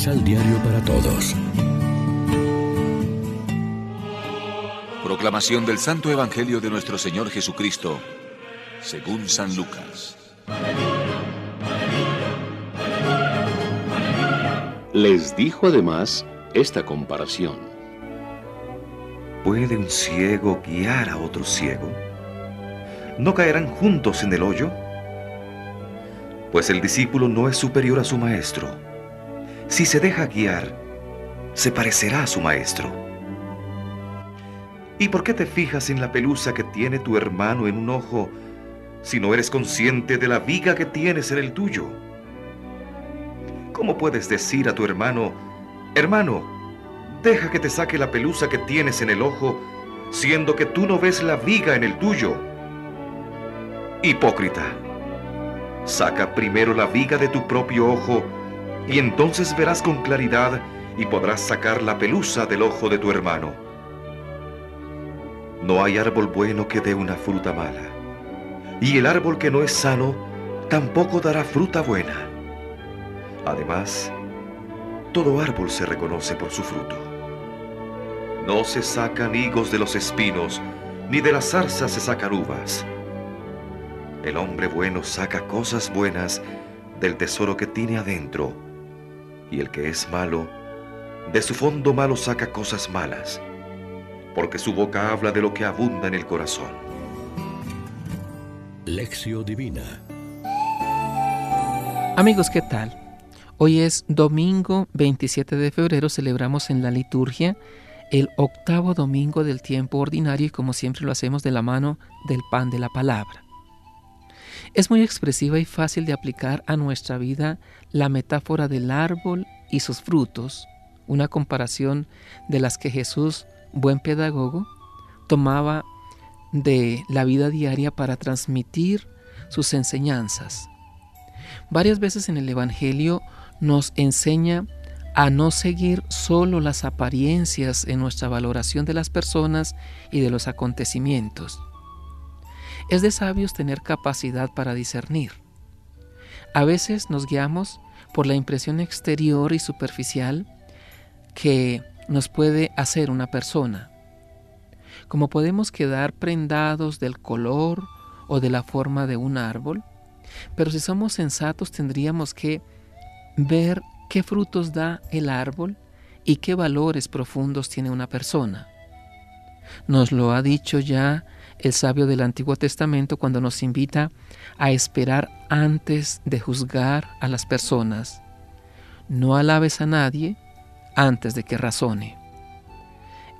Misal Diario para Todos. Proclamación del Santo Evangelio de nuestro Señor Jesucristo, según San Lucas. Les dijo además esta comparación. ¿Puede un ciego guiar a otro ciego? ¿No caerán juntos en el hoyo? Pues el discípulo no es superior a su maestro. Si se deja guiar, se parecerá a su maestro. ¿Y por qué te fijas en la pelusa que tiene tu hermano en un ojo si no eres consciente de la viga que tienes en el tuyo? ¿Cómo puedes decir a tu hermano, hermano, deja que te saque la pelusa que tienes en el ojo, siendo que tú no ves la viga en el tuyo? Hipócrita, saca primero la viga de tu propio ojo, y entonces verás con claridad y podrás sacar la pelusa del ojo de tu hermano. No hay árbol bueno que dé una fruta mala, y el árbol que no es sano tampoco dará fruta buena. Además, todo árbol se reconoce por su fruto. No se sacan higos de los espinos, ni de las zarzas se sacan uvas. El hombre bueno saca cosas buenas del tesoro que tiene adentro, y el que es malo, de su fondo malo saca cosas malas, porque su boca habla de lo que abunda en el corazón. Lección Divina Amigos, ¿qué tal? Hoy es domingo 27 de febrero, celebramos en la liturgia el octavo domingo del tiempo ordinario y como siempre lo hacemos de la mano del pan de la palabra. Es muy expresiva y fácil de aplicar a nuestra vida la metáfora del árbol y sus frutos, una comparación de las que Jesús, buen pedagogo, tomaba de la vida diaria para transmitir sus enseñanzas. Varias veces en el Evangelio nos enseña a no seguir solo las apariencias en nuestra valoración de las personas y de los acontecimientos. Es de sabios tener capacidad para discernir. A veces nos guiamos por la impresión exterior y superficial que nos puede hacer una persona. Como podemos quedar prendados del color o de la forma de un árbol, pero si somos sensatos tendríamos que ver qué frutos da el árbol y qué valores profundos tiene una persona. Nos lo ha dicho ya el sabio del Antiguo Testamento cuando nos invita a esperar antes de juzgar a las personas. No alabes a nadie antes de que razone.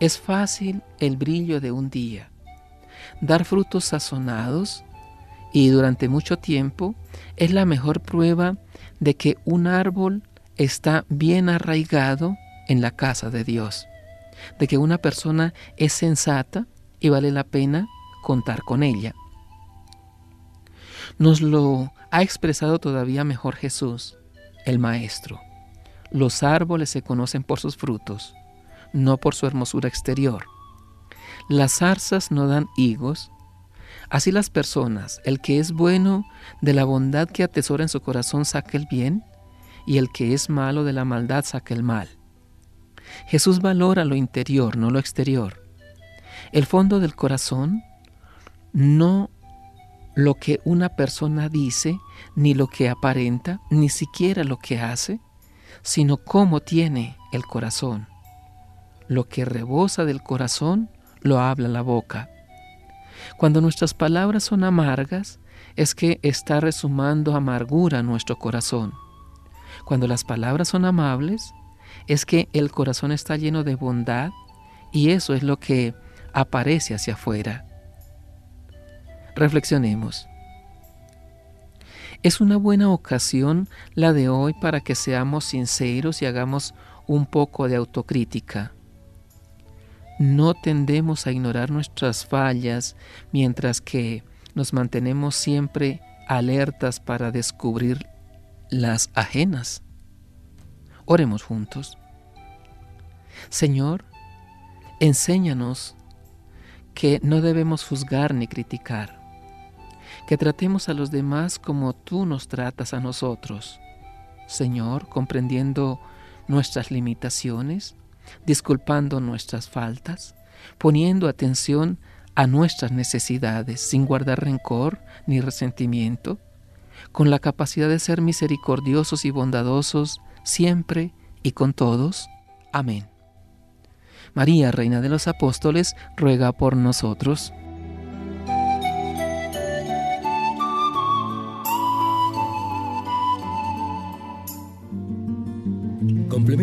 Es fácil el brillo de un día. Dar frutos sazonados y durante mucho tiempo es la mejor prueba de que un árbol está bien arraigado en la casa de Dios, de que una persona es sensata y vale la pena contar con ella. Nos lo ha expresado todavía mejor Jesús, el Maestro. Los árboles se conocen por sus frutos, no por su hermosura exterior. Las zarzas no dan higos, Así las personas, el que es bueno de la bondad que atesora en su corazón saca el bien, y el que es malo de la maldad saca el mal. Jesús valora lo interior, no lo exterior. El fondo del corazón, no lo que una persona dice, ni lo que aparenta, ni siquiera lo que hace, sino cómo tiene el corazón. Lo que rebosa del corazón lo habla la boca. Cuando nuestras palabras son amargas, es que está resumando amargura nuestro corazón. Cuando las palabras son amables, es que el corazón está lleno de bondad y eso es lo que aparece hacia afuera. Reflexionemos. Es una buena ocasión la de hoy para que seamos sinceros y hagamos un poco de autocrítica no tendemos a ignorar nuestras fallas mientras que nos mantenemos siempre alertas para descubrir las ajenas. Oremos juntos. Señor, enséñanos que no debemos juzgar ni criticar, que tratemos a los demás como tú nos tratas a nosotros. Señor, comprendiendo nuestras limitaciones, disculpando nuestras faltas, poniendo atención a nuestras necesidades sin guardar rencor ni resentimiento, con la capacidad de ser misericordiosos y bondadosos siempre y con todos. Amén. María, Reina de los Apóstoles, ruega por nosotros.